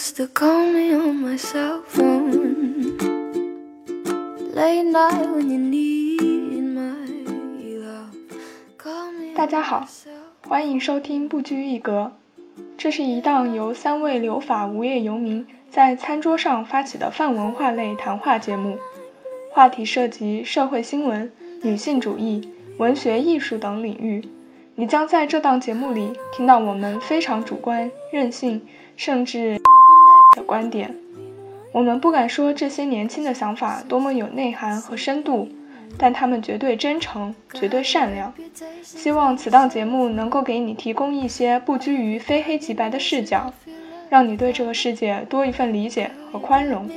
just call me on my cell phone 大家好，欢迎收听不拘一格。这是一档由三位留法无业游民在餐桌上发起的泛文化类谈话节目，话题涉及社会新闻、女性主义、文学艺术等领域。你将在这档节目里听到我们非常主观、任性，甚至的观点。我们不敢说这些年轻的想法多么有内涵和深度，但他们绝对真诚，绝对善良。希望此档节目能够给你提供一些不拘于非黑即白的视角，让你对这个世界多一份理解和宽容。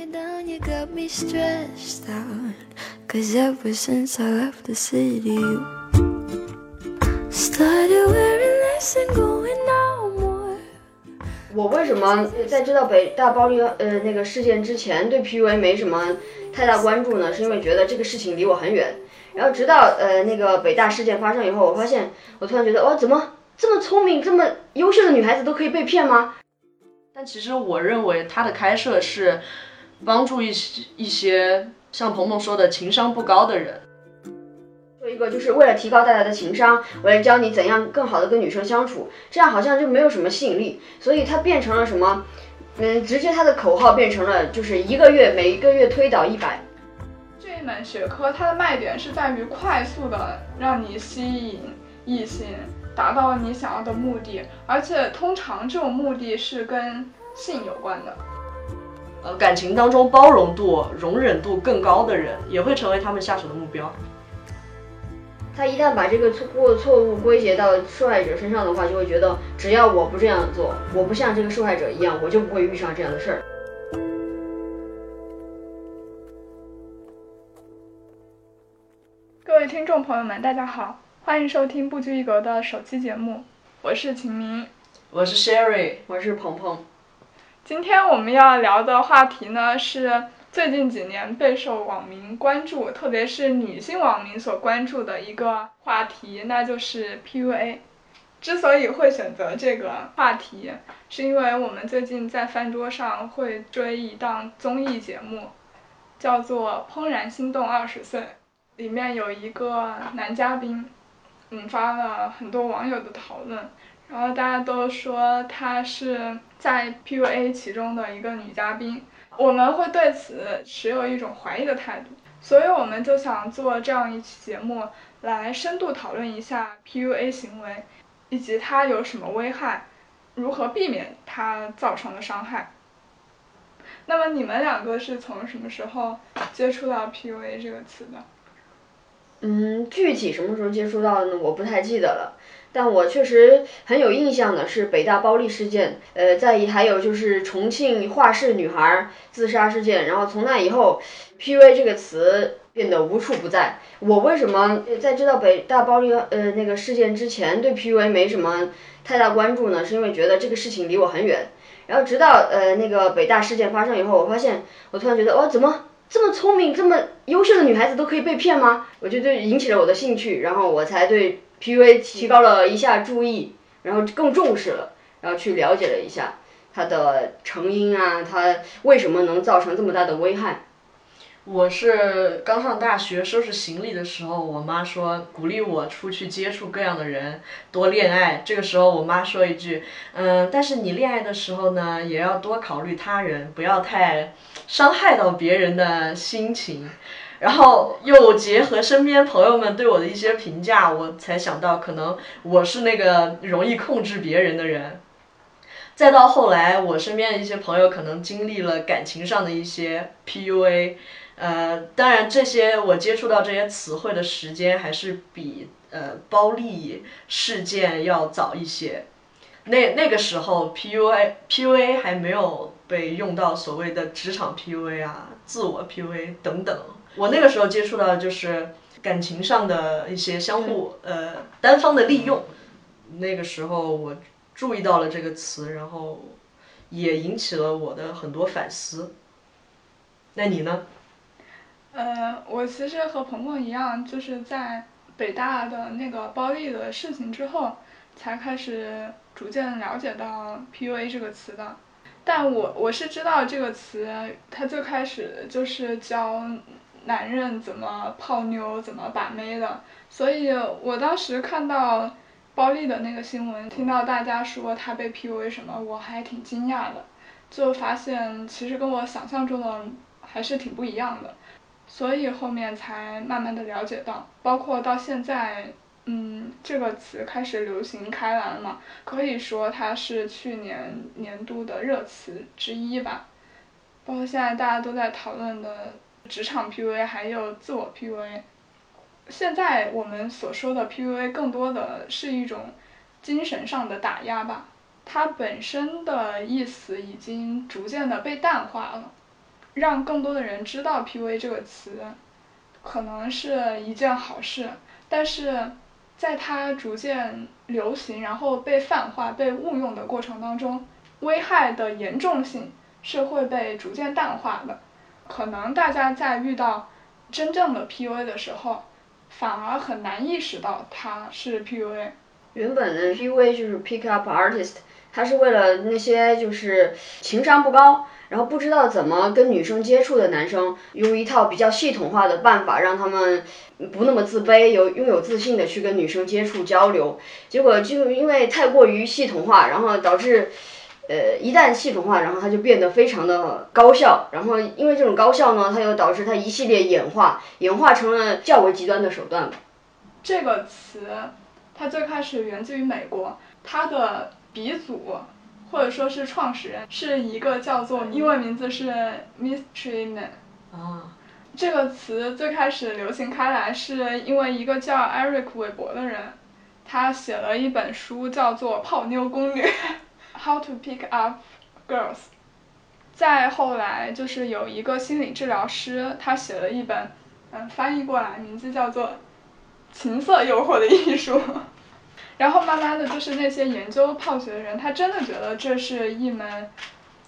我为什么在知道北大暴力呃那个事件之前对 PUA 没什么太大关注呢？是因为觉得这个事情离我很远。然后直到呃那个北大事件发生以后，我发现我突然觉得哇，怎么这么聪明、这么优秀的女孩子都可以被骗吗？但其实我认为它的开设是帮助一些一些像鹏鹏说的情商不高的人。说一个就是为了提高大家的情商，为了教你怎样更好的跟女生相处，这样好像就没有什么吸引力，所以它变成了什么？嗯，直接它的口号变成了就是一个月每一个月推倒一百。这一门学科它的卖点是在于快速的让你吸引异性，达到你想要的目的，而且通常这种目的是跟性有关的。呃，感情当中包容度、容忍度更高的人，也会成为他们下手的目标。他一旦把这个错过错误归结到受害者身上的话，就会觉得只要我不这样做，我不像这个受害者一样，我就不会遇上这样的事儿。各位听众朋友们，大家好，欢迎收听不拘一格的首期节目，我是秦明。我是 Sherry，我是鹏鹏，今天我们要聊的话题呢，是最近几年备受网民关注，特别是女性网民所关注的一个话题，那就是 PUA。之所以会选择这个话题，是因为我们最近在饭桌上会追一档综艺节目，叫做《怦然心动二十岁》，里面有一个男嘉宾，引发了很多网友的讨论。然后大家都说她是在 PUA 其中的一个女嘉宾，我们会对此持有一种怀疑的态度，所以我们就想做这样一期节目，来深度讨论一下 PUA 行为，以及它有什么危害，如何避免它造成的伤害。那么你们两个是从什么时候接触到 PUA 这个词的？嗯，具体什么时候接触到的呢？我不太记得了。但我确实很有印象的是北大暴力事件，呃，在还有就是重庆画室女孩自杀事件，然后从那以后，PUA 这个词变得无处不在。我为什么在知道北大暴力呃那个事件之前对 PUA 没什么太大关注呢？是因为觉得这个事情离我很远。然后直到呃那个北大事件发生以后，我发现我突然觉得哇，怎么这么聪明、这么优秀的女孩子都可以被骗吗？我就对引起了我的兴趣，然后我才对 PUA 提高了一下注意，然后更重视了，然后去了解了一下它的成因啊，它为什么能造成这么大的危害。我是刚上大学收拾行李的时候，我妈说鼓励我出去接触各样的人，多恋爱。这个时候我妈说一句，嗯，但是你恋爱的时候呢，也要多考虑他人，不要太伤害到别人的心情。然后又结合身边朋友们对我的一些评价，我才想到，可能我是那个容易控制别人的人。再到后来，我身边的一些朋友可能经历了感情上的一些 PUA，呃，当然这些我接触到这些词汇的时间还是比呃包利事件要早一些。那那个时候 PUA PUA 还没有被用到所谓的职场 PUA 啊、自我 PUA 等等。我那个时候接触到的就是感情上的一些相互呃单方的利用。那个时候我注意到了这个词，然后也引起了我的很多反思。那你呢？呃，我其实和鹏鹏一样，就是在北大的那个暴力的事情之后，才开始逐渐了解到 PUA 这个词的。但我我是知道这个词，它最开始就是教男人怎么泡妞、怎么把妹的，所以我当时看到包丽的那个新闻，听到大家说她被 PUA 什么，我还挺惊讶的，就发现其实跟我想象中的还是挺不一样的，所以后面才慢慢的了解到，包括到现在。嗯，这个词开始流行开来了嘛，可以说它是去年年度的热词之一吧。包括现在大家都在讨论的职场 PUA，还有自我 PUA。现在我们所说的 PUA 更多的是一种精神上的打压吧，它本身的意思已经逐渐的被淡化了，让更多的人知道 PUA 这个词，可能是一件好事，但是。在它逐渐流行，然后被泛化、被误用的过程当中，危害的严重性是会被逐渐淡化的。可能大家在遇到真正的 PUA 的时候，反而很难意识到它是 PUA。原本的 PUA 就是 Pick Up Artist，它是为了那些就是情商不高。然后不知道怎么跟女生接触的男生，用一套比较系统化的办法，让他们不那么自卑，有拥有自信的去跟女生接触交流。结果就因为太过于系统化，然后导致，呃，一旦系统化，然后它就变得非常的高效。然后因为这种高效呢，它又导致它一系列演化，演化成了较为极端的手段。这个词，它最开始源自于美国，它的鼻祖。或者说是创始人是一个叫做英文名字是 Mystery Man。啊。这个词最开始流行开来是因为一个叫 Eric 韦伯的人，他写了一本书叫做《泡妞攻略 》，How to Pick Up Girls。再后来就是有一个心理治疗师，他写了一本，嗯，翻译过来名字叫做《情色诱惑的艺术》。然后慢慢的就是那些研究泡学的人，他真的觉得这是一门，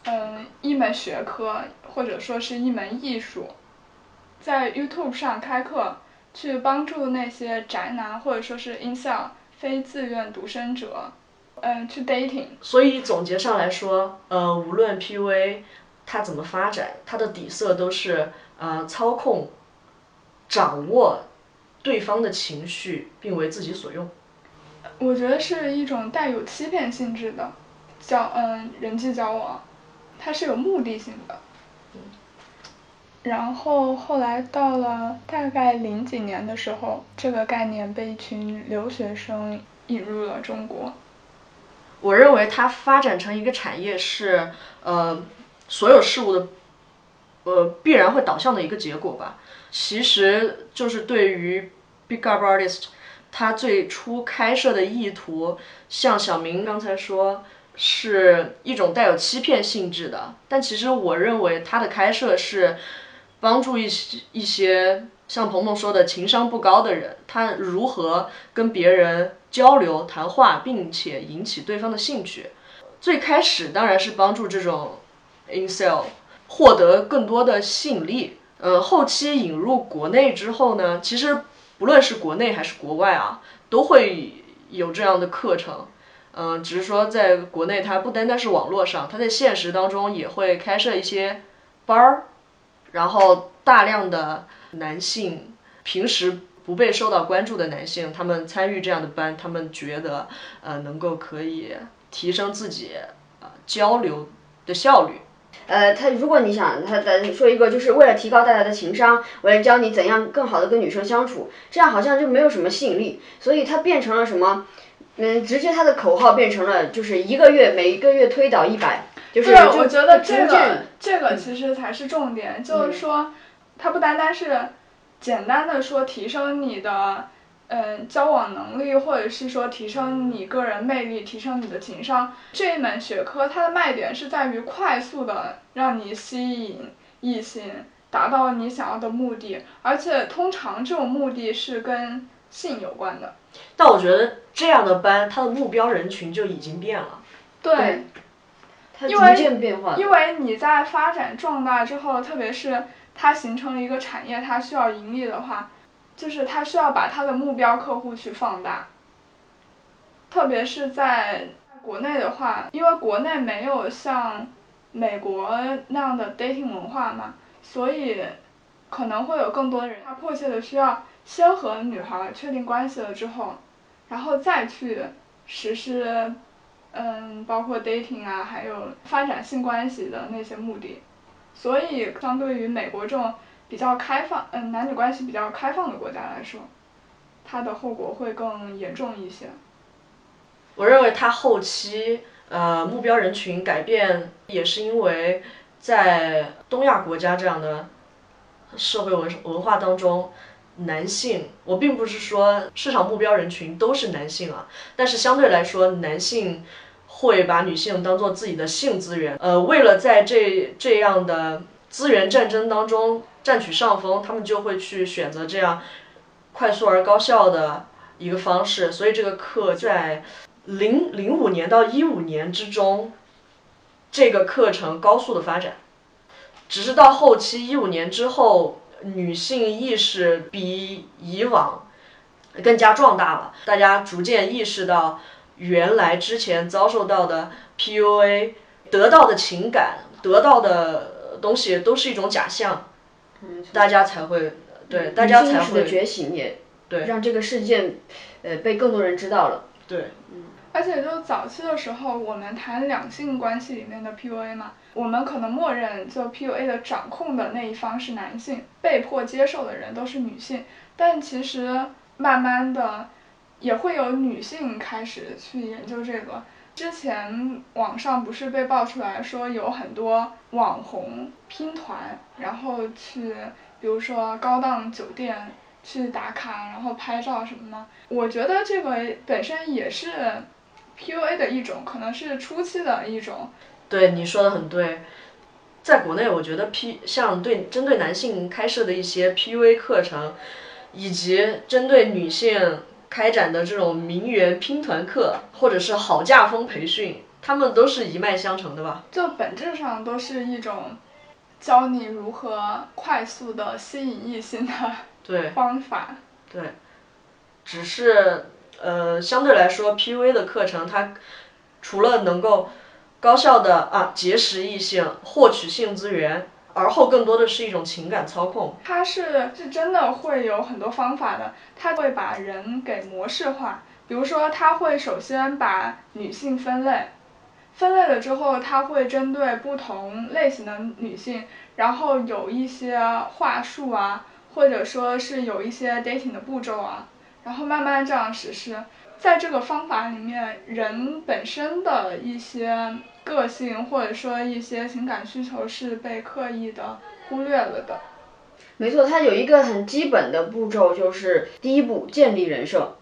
嗯，一门学科或者说是一门艺术，在 YouTube 上开课，去帮助那些宅男或者说是 incel 非自愿独身者，嗯，去 dating。所以总结上来说，呃，无论 PUA 它怎么发展，它的底色都是呃操控、掌握对方的情绪，并为自己所用。我觉得是一种带有欺骗性质的交嗯人际交往，它是有目的性的。然后后来到了大概零几年的时候，这个概念被一群留学生引入了中国。我认为它发展成一个产业是呃所有事物的呃必然会导向的一个结果吧。其实就是对于 big up artist。他最初开设的意图，像小明刚才说，是一种带有欺骗性质的。但其实我认为他的开设是帮助一些一些像鹏鹏说的情商不高的人，他如何跟别人交流谈话，并且引起对方的兴趣。最开始当然是帮助这种 incel 获得更多的吸引力。呃，后期引入国内之后呢，其实。不论是国内还是国外啊，都会有这样的课程，嗯，只是说在国内它不单单是网络上，它在现实当中也会开设一些班儿，然后大量的男性平时不被受到关注的男性，他们参与这样的班，他们觉得呃能够可以提升自己呃交流的效率。呃，他如果你想他的说一个，就是为了提高大家的情商，为了教你怎样更好的跟女生相处，这样好像就没有什么吸引力，所以它变成了什么？嗯，直接他的口号变成了就是一个月每一个月推倒一百，就是我觉得这个这个其实才是重点，就是说，它不单单是简单的说提升你的。嗯，交往能力，或者是说提升你个人魅力，提升你的情商，这一门学科它的卖点是在于快速的让你吸引异性，达到你想要的目的，而且通常这种目的是跟性有关的。但我觉得这样的班，它的目标人群就已经变了。对，它逐渐变化。因为你在发展壮大之后，特别是它形成了一个产业，它需要盈利的话。就是他需要把他的目标客户去放大，特别是在国内的话，因为国内没有像美国那样的 dating 文化嘛，所以可能会有更多的人，他迫切的需要先和女孩确定关系了之后，然后再去实施，嗯，包括 dating 啊，还有发展性关系的那些目的。所以，相对于美国这种比较开放，嗯，男女关系比较开放的国家来说，它的后果会更严重一些。我认为它后期呃目标人群改变，也是因为在东亚国家这样的社会文文化当中，男性，我并不是说市场目标人群都是男性啊，但是相对来说，男性会把女性当做自己的性资源，呃，为了在这这样的资源战争当中占取上风，他们就会去选择这样快速而高效的一个方式，所以这个课在。零零五年到一五年之中，这个课程高速的发展，只是到后期一五年之后，女性意识比以往更加壮大了。大家逐渐意识到，原来之前遭受到的 PUA，得到的情感，得到的东西都是一种假象，大家才会对大家才会觉醒也对让这个事件呃被更多人知道了。对，嗯。而且就早期的时候，我们谈两性关系里面的 PUA 嘛，我们可能默认就 PUA 的掌控的那一方是男性，被迫接受的人都是女性。但其实慢慢的，也会有女性开始去研究这个。之前网上不是被爆出来说有很多网红拼团，然后去，比如说高档酒店去打卡，然后拍照什么的。我觉得这个本身也是。PUA 的一种，可能是初期的一种。对，你说的很对。在国内，我觉得 P 像对针对男性开设的一些 PUA 课程，以及针对女性开展的这种名媛拼团课，或者是好嫁风培训，他们都是一脉相承的吧？就本质上都是一种教你如何快速的吸引异性的对方法。对，只是。呃，相对来说，PUA 的课程它除了能够高效的啊结识异性、获取性资源，而后更多的是一种情感操控。它是是真的会有很多方法的，它会把人给模式化。比如说，它会首先把女性分类，分类了之后，它会针对不同类型的女性，然后有一些话术啊，或者说是有一些 dating 的步骤啊。然后慢慢这样实施，在这个方法里面，人本身的一些个性或者说一些情感需求是被刻意的忽略了的。没错，它有一个很基本的步骤，就是第一步建立人设，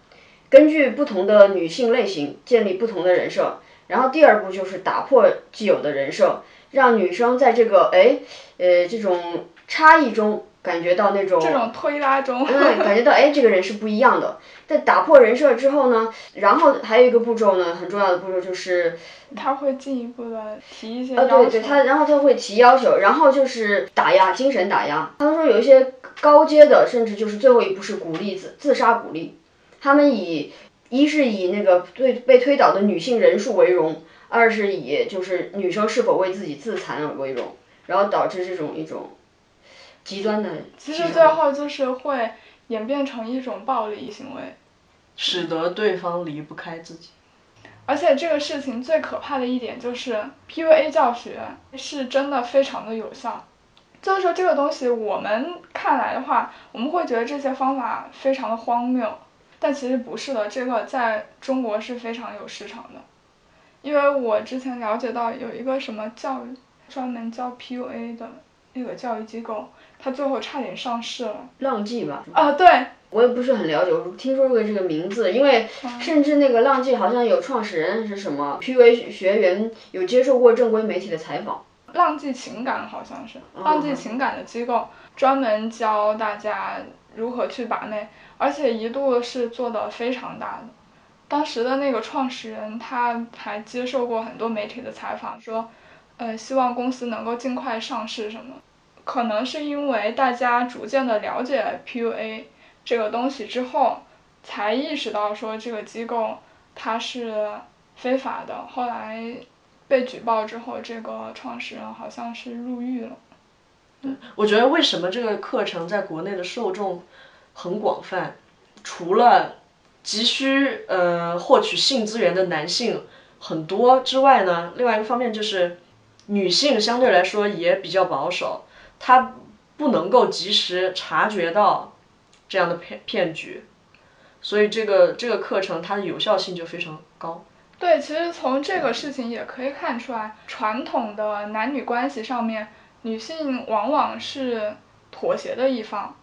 根据不同的女性类型建立不同的人设，然后第二步就是打破既有的人设，让女生在这个哎呃这种差异中。感觉到那种这种推拉中，嗯，感觉到哎，这个人是不一样的。在打破人设之后呢，然后还有一个步骤呢，很重要的步骤就是，他会进一步的提一些要求。对对，他然后他会提要求，然后就是打压，精神打压。他们说有一些高阶的，甚至就是最后一步是鼓励自自杀鼓励。他们以一是以那个对被推倒的女性人数为荣，二是以就是女生是否为自己自残为荣，然后导致这种一种。极端的，其实最后就是会演变成一种暴力行为，使得对方离不开自己。而且这个事情最可怕的一点就是，PUA 教学是真的非常的有效。就是说这个东西我们看来的话，我们会觉得这些方法非常的荒谬，但其实不是的。这个在中国是非常有市场的，因为我之前了解到有一个什么教育专门教 PUA 的那个教育机构。他最后差点上市了，浪迹吧？啊，对，我也不是很了解，我听说过这个名字，因为甚至那个浪迹好像有创始人是什么 PUA 学员，有接受过正规媒体的采访。浪迹情感好像是，浪迹情感的机构专门教大家如何去把妹，而且一度是做的非常大的。当时的那个创始人他还接受过很多媒体的采访，说，呃，希望公司能够尽快上市什么。可能是因为大家逐渐的了解 PUA 这个东西之后，才意识到说这个机构它是非法的。后来被举报之后，这个创始人好像是入狱了。我觉得为什么这个课程在国内的受众很广泛，除了急需呃获取性资源的男性很多之外呢，另外一个方面就是女性相对来说也比较保守，他不能够及时察觉到这样的骗骗局，所以这个这个课程它的有效性就非常高。对，其实从这个事情也可以看出来，传统的男女关系上面，女性往往是妥协的一方。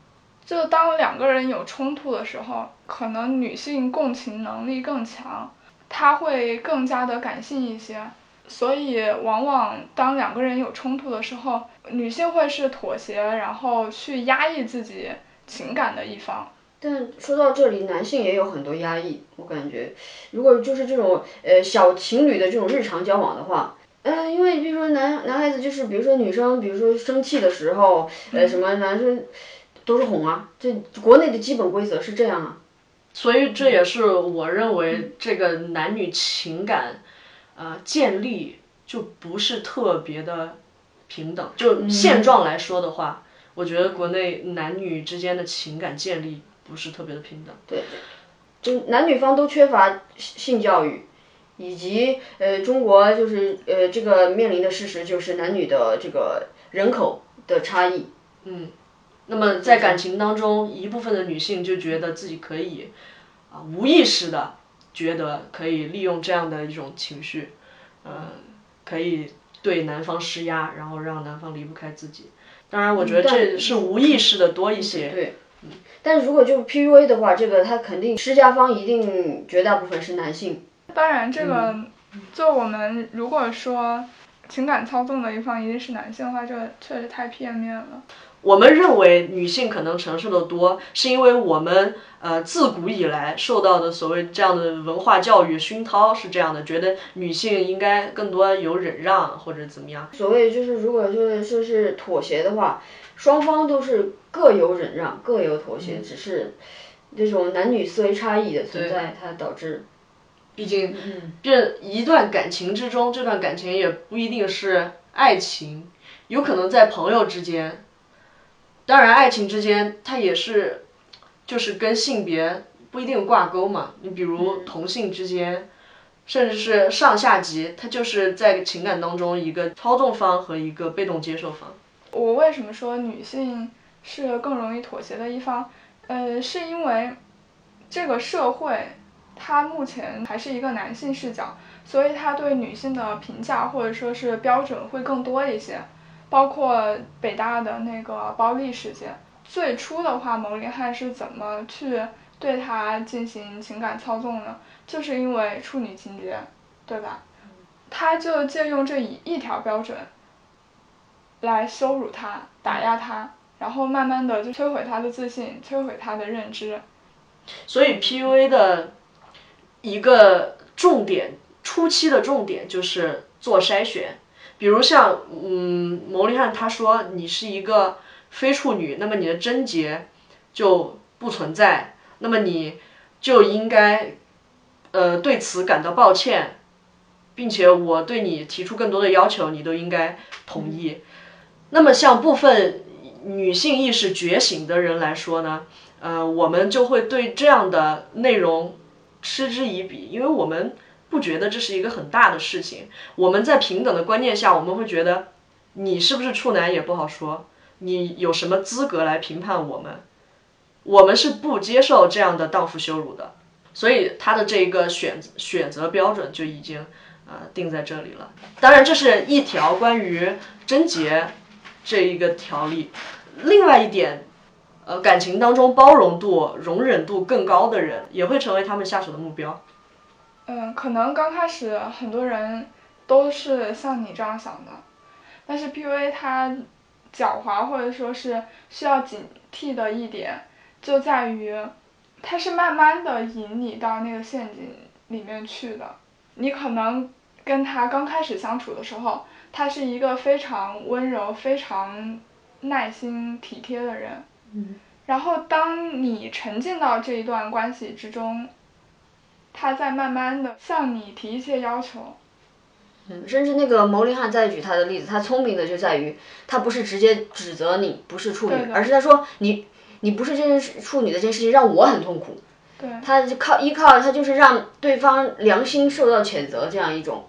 就当两个人有冲突的时候，可能女性共情能力更强，她会更加的感性一些，所以往往当两个人有冲突的时候，女性会是妥协，然后去压抑自己情感的一方。但说到这里，男性也有很多压抑，我感觉，如果就是这种呃小情侣的这种日常交往的话，嗯、因为比如说男男孩子就是比如说女生，比如说生气的时候，呃什么男生都是哄啊，这国内的基本规则是这样啊。所以这也是我认为这个男女情感，呃，建立就不是特别的平等。就现状来说的话，我觉得国内男女之间的情感建立不是特别的平等。对，就男女方都缺乏性性教育，以及呃中国就是呃这个面临的事实就是男女的这个人口的差异。嗯那么在感情当中，一部分的女性就觉得自己可以，啊、无意识的觉得可以利用这样的一种情绪，呃，可以对男方施压，然后让男方离不开自己。当然，我觉得这是无意识的多一些。对，但是如果就 PUA 的话，这个他肯定施加方一定绝大部分是男性。当然，这个就我们如果说情感操纵的一方一定是男性的话，这确实太片面了。我们认为女性可能承受的多，是因为我们呃自古以来受到的所谓这样的文化教育熏陶是这样的，觉得女性应该更多有忍让或者怎么样。所谓就是如果就是说是妥协的话，双方都是各有忍让，各有妥协，只是这种男女思维差异的存在，它导致。毕竟，这一段感情之中，这段感情也不一定是爱情，有可能在朋友之间。当然，爱情之间它也是，就是跟性别不一定挂钩嘛。你比如同性之间，甚至是上下级，它就是在情感当中一个操纵方和一个被动接受方。我为什么说女性是更容易妥协的一方？呃，是因为这个社会它目前还是一个男性视角，所以它对女性的评价或者说是标准会更多一些。包括北大的那个包丽事件，最初的话，蒙林汉是怎么去对他进行情感操纵呢？就是因为处女情节，对吧？他就借用这一一条标准来羞辱他、打压他，然后慢慢的就摧毁他的自信，摧毁他的认知。所以 PUA 的一个重点，初期的重点就是做筛选。比如像，嗯，牟利汉他说你是一个非处女，那么你的贞洁就不存在，那么你就应该，呃，对此感到抱歉，并且我对你提出更多的要求，你都应该同意。那么像部分女性意识觉醒的人来说呢，呃，我们就会对这样的内容嗤之以鼻，因为我们。不觉得这是一个很大的事情。我们在平等的观念下，我们会觉得，你是不是处男也不好说，你有什么资格来评判我们？我们是不接受这样的荡妇羞辱的。所以他的这一个选选择标准就已经呃定在这里了。当然，这是一条关于贞洁这一个条例。另外一点，呃，感情当中包容度、容忍度更高的人，也会成为他们下手的目标。嗯，可能刚开始很多人都是像你这样想的，但是 PUA 它狡猾或者说是需要警惕的一点，就在于它是慢慢的引你到那个陷阱里面去的。你可能跟他刚开始相处的时候，他是一个非常温柔、非常耐心体贴的人，嗯，然后当你沉浸到这一段关系之中。他在慢慢的向你提一些要求，嗯，甚至那个牟林汉再举他的例子，他聪明的就在于，他不是直接指责你不是处女而是他说你你不是这件事处女的这件事情让我很痛苦。对，他就靠依靠他就是让对方良心受到谴责这样一种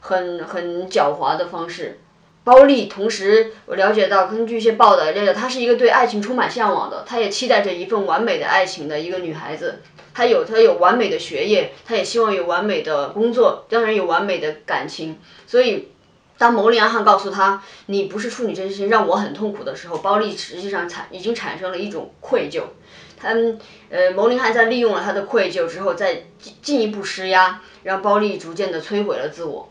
很很狡猾的方式。包丽同时我了解到，根据一些报道了解，她是一个对爱情充满向往的，她也期待着一份完美的爱情的一个女孩子。他有他有完美的学业，他也希望有完美的工作，当然有完美的感情。所以，当牟里阿汉告诉他你不是处女这件事情让我很痛苦的时候，包丽实际上产已经产生了一种愧疚。他们呃，牟林汉在利用了他的愧疚之后，再进进一步施压，让包丽逐渐的摧毁了自我。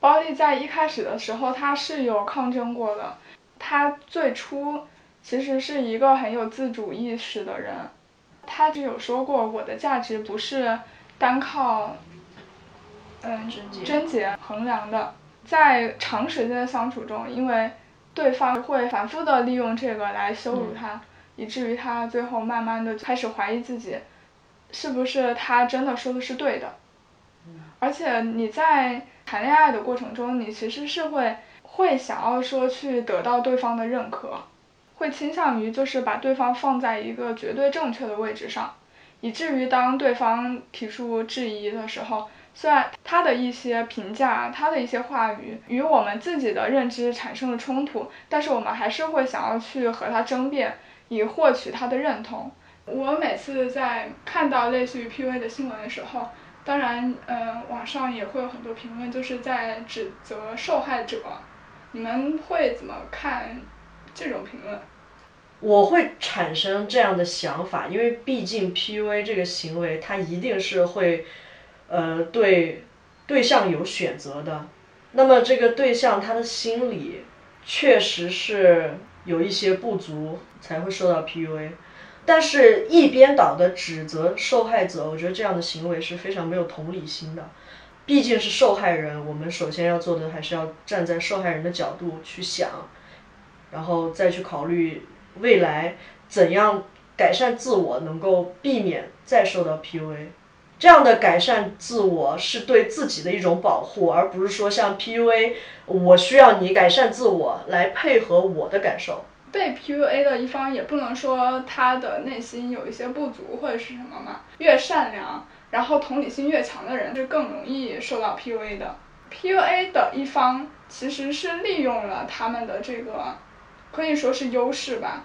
包丽在一开始的时候，她是有抗争过的。她最初其实是一个很有自主意识的人，她就有说过，我的价值不是单靠嗯贞洁衡量的。在长时间的相处中，因为对方会反复的利用这个来羞辱他，以至于他最后慢慢的开始怀疑自己，是不是他真的说的是对的。而且你在谈恋爱的过程中，你其实是会会想要说去得到对方的认可，会倾向于就是把对方放在一个绝对正确的位置上，以至于当对方提出质疑的时候，虽然他的一些评价、他的一些话语与我们自己的认知产生了冲突，但是我们还是会想要去和他争辩，以获取他的认同。我每次在看到类似于 PUA 的新闻的时候，当然，嗯，网上也会有很多评论，就是在指责受害者。你们会怎么看这种评论？我会产生这样的想法，因为毕竟 PUA 这个行为，它一定是会，呃，对对象有选择的。那么这个对象他的心理确实是有一些不足，才会受到 PUA。但是，一边倒的指责受害者，我觉得这样的行为是非常没有同理心的。毕竟是受害人，我们首先要做的还是要站在受害人的角度去想，然后再去考虑未来怎样改善自我，能够避免再受到 PUA。这样的改善自我是对自己的一种保护，而不是说像 PUA，我需要你改善自我来配合我的感受。被 PUA 的一方也不能说他的内心有一些不足或者是什么嘛，越善良，然后同理心越强的人是更容易受到 PUA 的。PUA 的一方其实是利用了他们的这个，可以说是优势吧，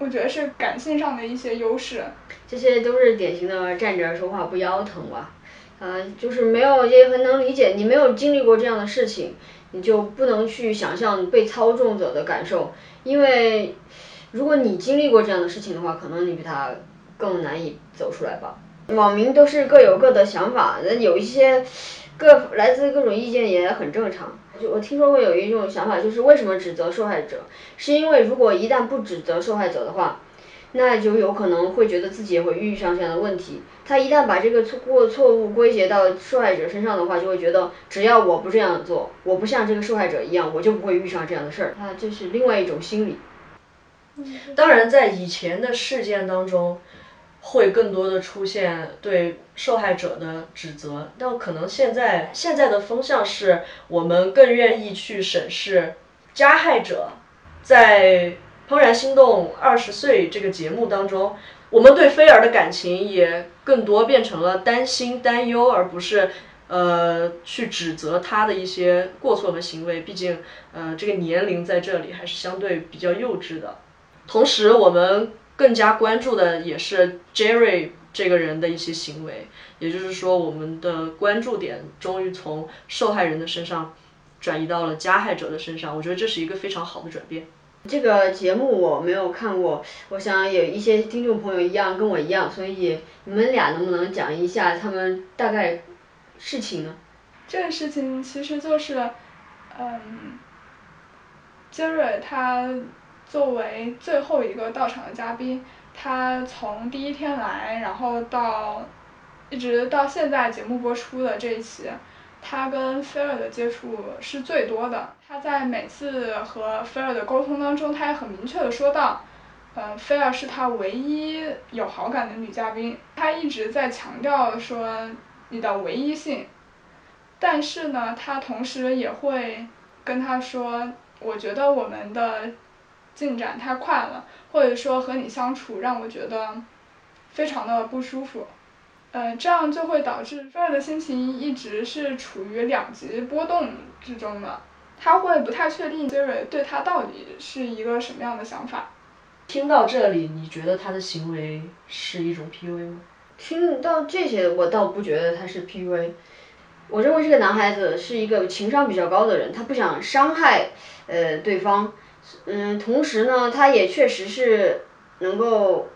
我觉得是感性上的一些优势。这些都是典型的站着说话不腰疼吧，啊，就是没有也很能理解，你没有经历过这样的事情，你就不能去想象被操纵者的感受，因为如果你经历过这样的事情的话，可能你比他更难以走出来吧。网民都是各有各的想法，那有一些各来自各种意见也很正常。我听说过有一种想法，就是为什么指责受害者，是因为如果一旦不指责受害者的话。那就有可能会觉得自己也会遇上这样的问题。他一旦把这个错过错误归结到受害者身上的话，就会觉得只要我不这样做，我不像这个受害者一样，我就不会遇上这样的事儿。啊，这是另外一种心理。当然，在以前的事件当中，会更多的出现对受害者的指责，但可能现在现在的风向是我们更愿意去审视加害者，在。《怦然心动二十岁》这个节目当中，我们对菲儿的感情也更多变成了担心、担忧，而不是呃去指责他的一些过错和行为。毕竟，呃，这个年龄在这里还是相对比较幼稚的。同时，我们更加关注的也是 Jerry 这个人的一些行为。也就是说，我们的关注点终于从受害人的身上转移到了加害者的身上。我觉得这是一个非常好的转变。这个节目我没有看过，我想有一些听众朋友一样跟我一样，所以你们俩能不能讲一下他们大概事情呢？这个事情其实就是，嗯，杰瑞他作为最后一个到场的嘉宾，他从第一天来，然后到一直到现在节目播出的这一期。他跟菲尔的接触是最多的。他在每次和菲尔的沟通当中，他也很明确的说到，呃，菲尔是他唯一有好感的女嘉宾。他一直在强调说你的唯一性。但是呢，他同时也会跟他说，我觉得我们的进展太快了，或者说和你相处让我觉得非常的不舒服。呃，这样就会导致菲尔的心情一直是处于两极波动之中的，他会不太确定杰瑞对他到底是一个什么样的想法。听到这里，你觉得他的行为是一种 PUA 吗？听到这些，我倒不觉得他是 PUA。我认为这个男孩子是一个情商比较高的人，他不想伤害呃对方，嗯，同时呢，他也确实是能够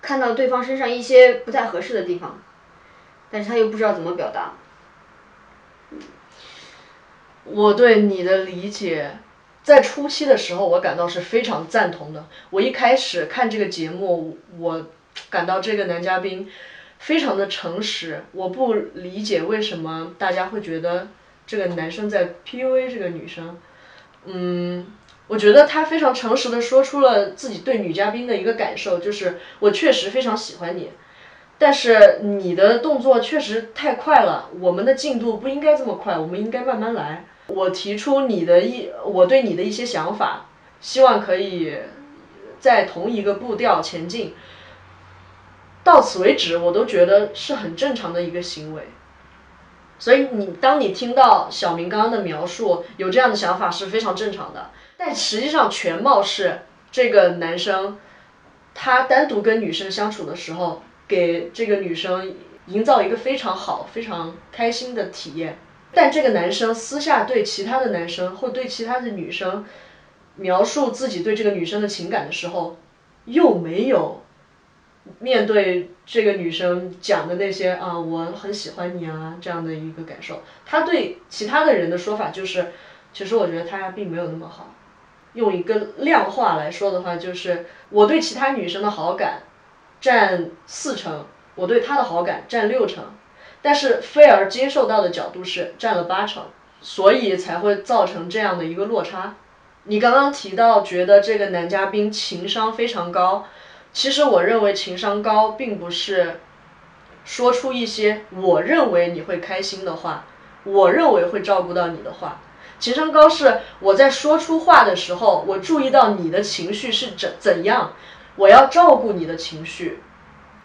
看到对方身上一些不太合适的地方，但是他又不知道怎么表达。我对你的理解，在初期的时候，我感到是非常赞同的。我一开始看这个节目，我感到这个男嘉宾非常的诚实，我不理解为什么大家会觉得这个男生在 PUA 这个女生。嗯，我觉得他非常诚实的说出了自己对女嘉宾的一个感受，就是我确实非常喜欢你，但是你的动作确实太快了，我们的进度不应该这么快，我们应该慢慢来。我提出你的一，我对你的一些想法，希望可以在同一个步调前进。到此为止，我都觉得是很正常的一个行为。所以你当你听到小明刚刚的描述，有这样的想法是非常正常的。但实际上全貌是这个男生，他单独跟女生相处的时候，给这个女生营造一个非常好、非常开心的体验。但这个男生私下对其他的男生或对其他的女生描述自己对这个女生的情感的时候，又没有面对这个女生讲的那些啊，我很喜欢你啊这样的一个感受。他对其他的人的说法就是，其实我觉得他并没有那么好。用一个量化来说的话，就是我对其他女生的好感占四成，我对他的好感占六成。但是菲儿接受到的角度是占了八成，所以才会造成这样的一个落差。你刚刚提到觉得这个男嘉宾情商非常高，其实我认为情商高并不是说出一些我认为你会开心的话，我认为会照顾到你的话。情商高是我在说出话的时候，我注意到你的情绪是怎怎样，我要照顾你的情绪。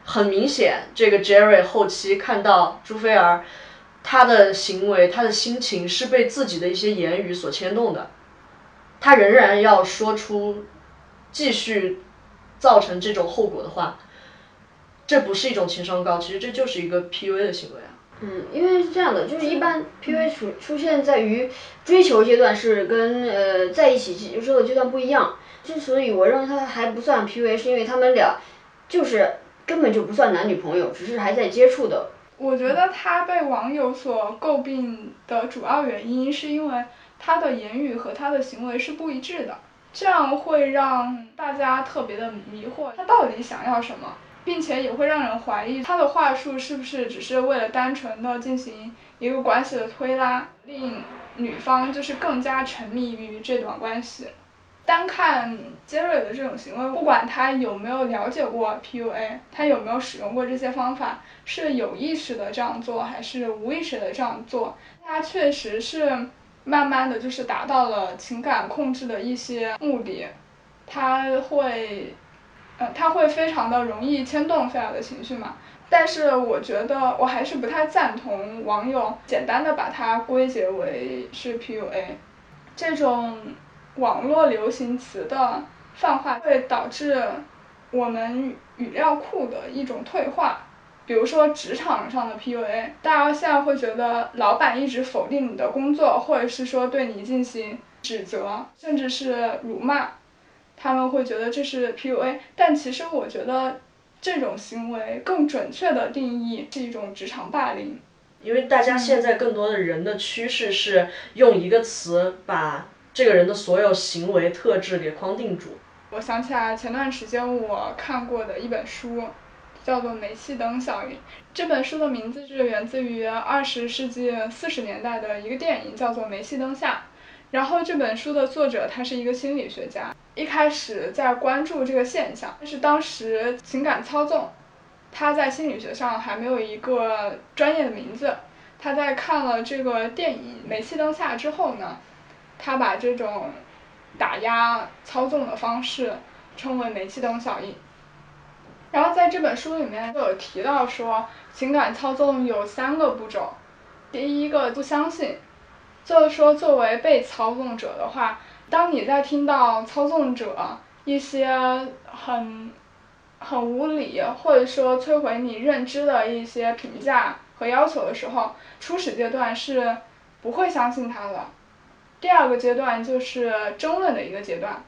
很明显，这个 Jerry 后期看到朱菲儿，他的行为、他的心情是被自己的一些言语所牵动的，他仍然要说出继续造成这种后果的话，这不是一种情商高，其实这就是一个 PUA 的行为啊。嗯，因为是这样的，就是一般 PUA 出出现在于追求阶段，是跟呃在一起之后的阶段不一样。之所以我认为他还不算 PUA，是因为他们俩就是根本就不算男女朋友，只是还在接触的。我觉得他被网友所诟病的主要原因，是因为他的言语和他的行为是不一致的，这样会让大家特别的迷惑，他到底想要什么，并且也会让人怀疑他的话术是不是只是为了单纯的进行一个关系的推拉，令女方就是更加沉迷于这段关系。单看杰瑞的这种行为，不管他有没有了解过 PUA，他有没有使用过这些方法，是有意识的这样做，还是无意识的这样做，他确实是慢慢的就是达到了情感控制的一些目的，他会，他会非常的容易牵动菲尔的情绪嘛。但是我觉得我还是不太赞同网友简单的把它归结为是 PUA，这种。网络流行词的泛化会导致我们语料库的一种退化。比如说职场上的 PUA，大家现在会觉得老板一直否定你的工作，或者是说对你进行指责，甚至是辱骂，他们会觉得这是 PUA。但其实我觉得这种行为更准确的定义是一种职场霸凌。因为大家现在更多的人的趋势是用一个词把。这个人的所有行为特质给框定住。我想起来前段时间我看过的一本书，叫做《煤气灯效应》。这本书的名字是源自于二十世纪四十年代的一个电影，叫做《煤气灯下》。然后这本书的作者他是一个心理学家，一开始在关注这个现象，但是当时情感操纵，他在心理学上还没有一个专业的名字。他在看了这个电影《煤气灯下》之后呢，他把这种打压操纵的方式称为煤气灯效应。然后在这本书里面就有提到说，情感操纵有三个步骤。第一个不相信，就是说作为被操纵者的话，当你在听到操纵者一些很很无理或者说摧毁你认知的一些评价和要求的时候，初始阶段是不会相信他的。第二个阶段就是争论的一个阶段。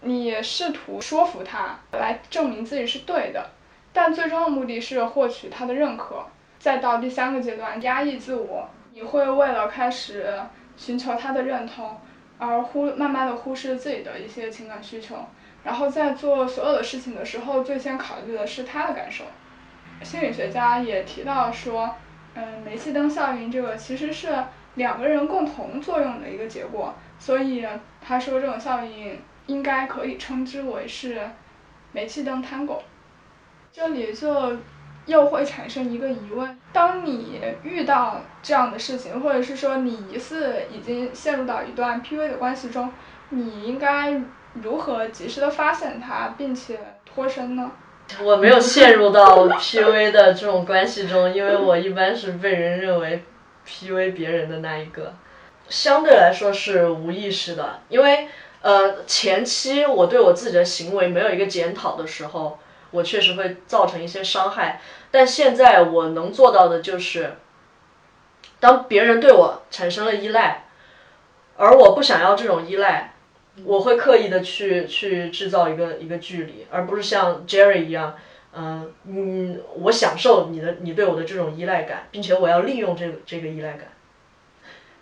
你试图说服他来证明自己是对的，但最终的目的是获取他的认可。再到第三个阶段，压抑自我，你会为了开始寻求他的认同，而忽慢慢的忽视自己的一些情感需求，然后在做所有的事情的时候，最先考虑的是他的感受。心理学家也提到说，嗯，煤气灯效应这个其实是两个人共同作用的一个结果，所以他说这种效应。应该可以称之为是煤气灯 tango。这里就又会产生一个疑问：当你遇到这样的事情，或者是说你疑似已经陷入到一段 PUA 的关系中，你应该如何及时的发现它，并且脱身呢？我没有陷入到 PUA 的这种关系中，因为我一般是被人认为 PUA 别人的那一个，相对来说是无意识的，因为。呃，前期我对我自己的行为没有一个检讨的时候，我确实会造成一些伤害。但现在我能做到的就是，当别人对我产生了依赖，而我不想要这种依赖，我会刻意的去去制造一个一个距离，而不是像 Jerry 一样，嗯嗯，我享受你的你对我的这种依赖感，并且我要利用这个这个依赖感。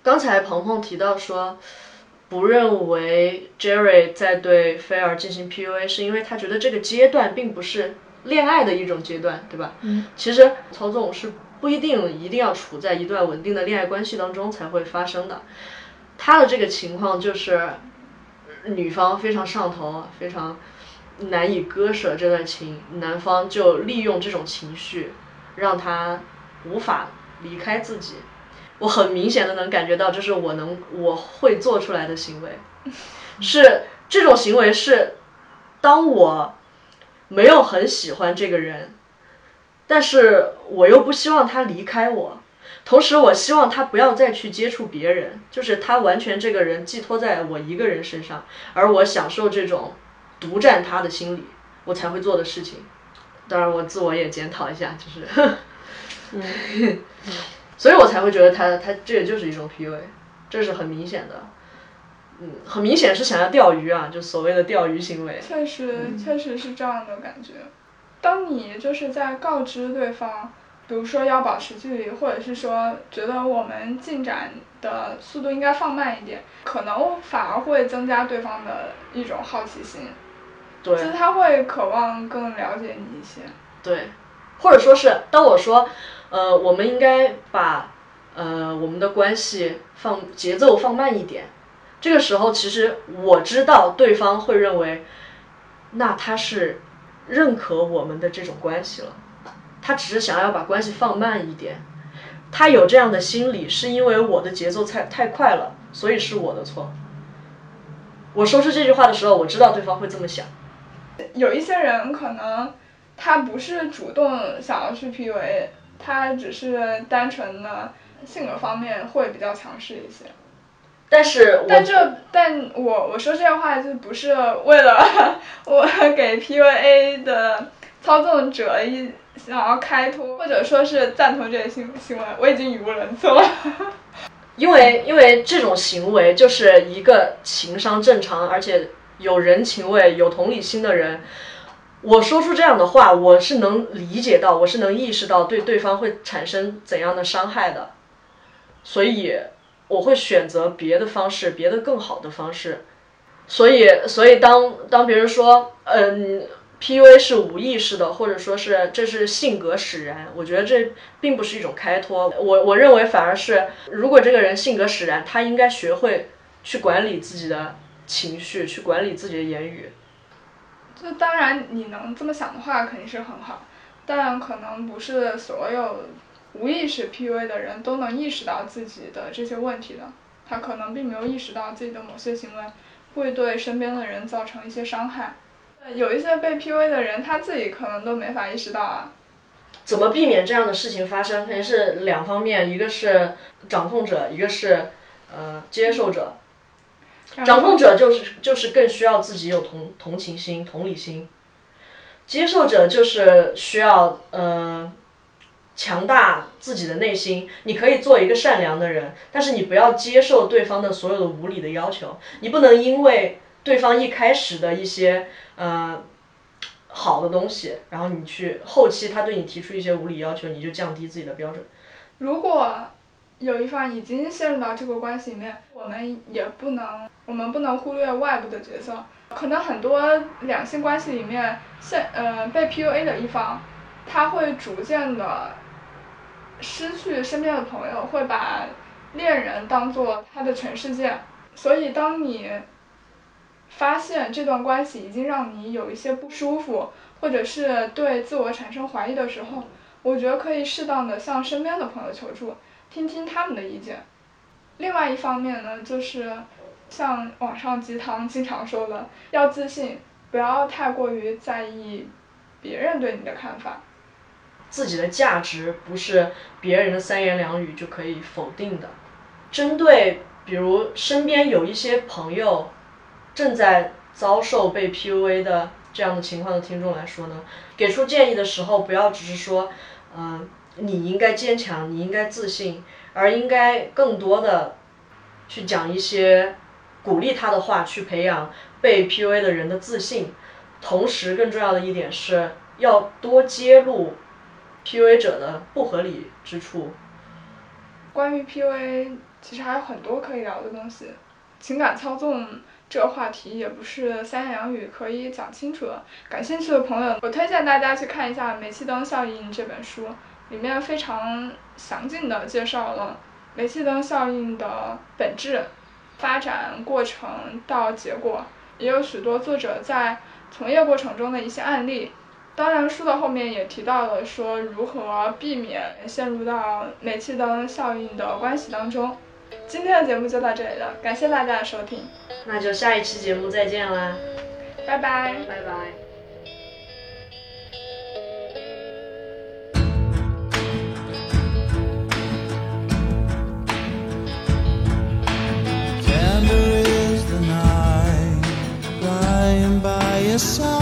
刚才鹏鹏提到说。不认为 Jerry 在对菲儿进行 PUA，是因为他觉得这个阶段并不是恋爱的一种阶段，对吧？嗯。其实操纵是不一定一定要处在一段稳定的恋爱关系当中才会发生的。他的这个情况就是女方非常上头，非常难以割舍这段情，男方就利用这种情绪让他无法离开自己。我很明显的能感觉到，这是我能我会做出来的行为，是这种行为是，当我没有很喜欢这个人，但是我又不希望他离开我，同时我希望他不要再去接触别人，就是他完全这个人寄托在我一个人身上，而我享受这种独占他的心理，我才会做的事情。当然，我自我也检讨一下，就是，嗯。所以我才会觉得他他这也就是一种 PUA，这是很明显的，嗯，很明显是想要钓鱼啊，就所谓的钓鱼行为。确实，确实是这样的感觉。当你就是在告知对方，比如说要保持距离，或者是说觉得我们进展的速度应该放慢一点，可能反而会增加对方的一种好奇心。对。就是他会渴望更了解你一些。对，或者说是当我说。呃，我们应该把呃我们的关系放节奏放慢一点。这个时候，其实我知道对方会认为，那他是认可我们的这种关系了。他只是想要把关系放慢一点。他有这样的心理，是因为我的节奏太太快了，所以是我的错。我说出这句话的时候，我知道对方会这么想。有一些人可能他不是主动想要去 PUA。他只是单纯的性格方面会比较强势一些，但是，但这但我我说这些话就不是为了 我给 PUA 的操纵者一想要开脱，或者说是赞同这些行行为，我已经语无伦次了。因为因为这种行为就是一个情商正常而且有人情味、有同理心的人。我说出这样的话，我是能理解到，我是能意识到对对方会产生怎样的伤害的，所以我会选择别的方式，别的更好的方式。所以，所以当当别人说，嗯，PUA 是无意识的，或者说是这是性格使然，我觉得这并不是一种开脱。我我认为反而是，如果这个人性格使然，他应该学会去管理自己的情绪，去管理自己的言语。就当然你能这么想的话肯定是很好，但可能不是所有无意识 PUA 的人都能意识到自己的这些问题的，他可能并没有意识到自己的某些行为会对身边的人造成一些伤害。有一些被 PUA 的人，他自己可能都没法意识到啊。怎么避免这样的事情发生？肯定是两方面，一个是掌控者，一个是呃接受者。掌控者就是就是更需要自己有同同情心、同理心，接受者就是需要呃强大自己的内心。你可以做一个善良的人，但是你不要接受对方的所有的无理的要求。你不能因为对方一开始的一些呃好的东西，然后你去后期他对你提出一些无理要求，你就降低自己的标准。如果有一方已经陷入到这个关系里面，我们也不能，我们不能忽略外部的角色。可能很多两性关系里面，现呃被 PUA 的一方，他会逐渐的失去身边的朋友，会把恋人当做他的全世界。所以，当你发现这段关系已经让你有一些不舒服，或者是对自我产生怀疑的时候，我觉得可以适当的向身边的朋友求助。听听他们的意见。另外一方面呢，就是像网上鸡汤经常说的，要自信，不要太过于在意别人对你的看法。自己的价值不是别人的三言两语就可以否定的。针对比如身边有一些朋友正在遭受被 PUA 的这样的情况的听众来说呢，给出建议的时候，不要只是说，嗯。你应该坚强，你应该自信，而应该更多的去讲一些鼓励他的话，去培养被 PUA 的人的自信。同时，更重要的一点是要多揭露 PUA 者的不合理之处。关于 PUA，其实还有很多可以聊的东西。情感操纵这个话题也不是三言两语可以讲清楚的。感兴趣的朋友，我推荐大家去看一下《煤气灯效应》这本书。里面非常详尽的介绍了煤气灯效应的本质、发展过程到结果，也有许多作者在从业过程中的一些案例。当然，书的后面也提到了说如何避免陷入到煤气灯效应的关系当中。今天的节目就到这里了，感谢大家的收听，那就下一期节目再见啦，拜拜，拜拜。yes, I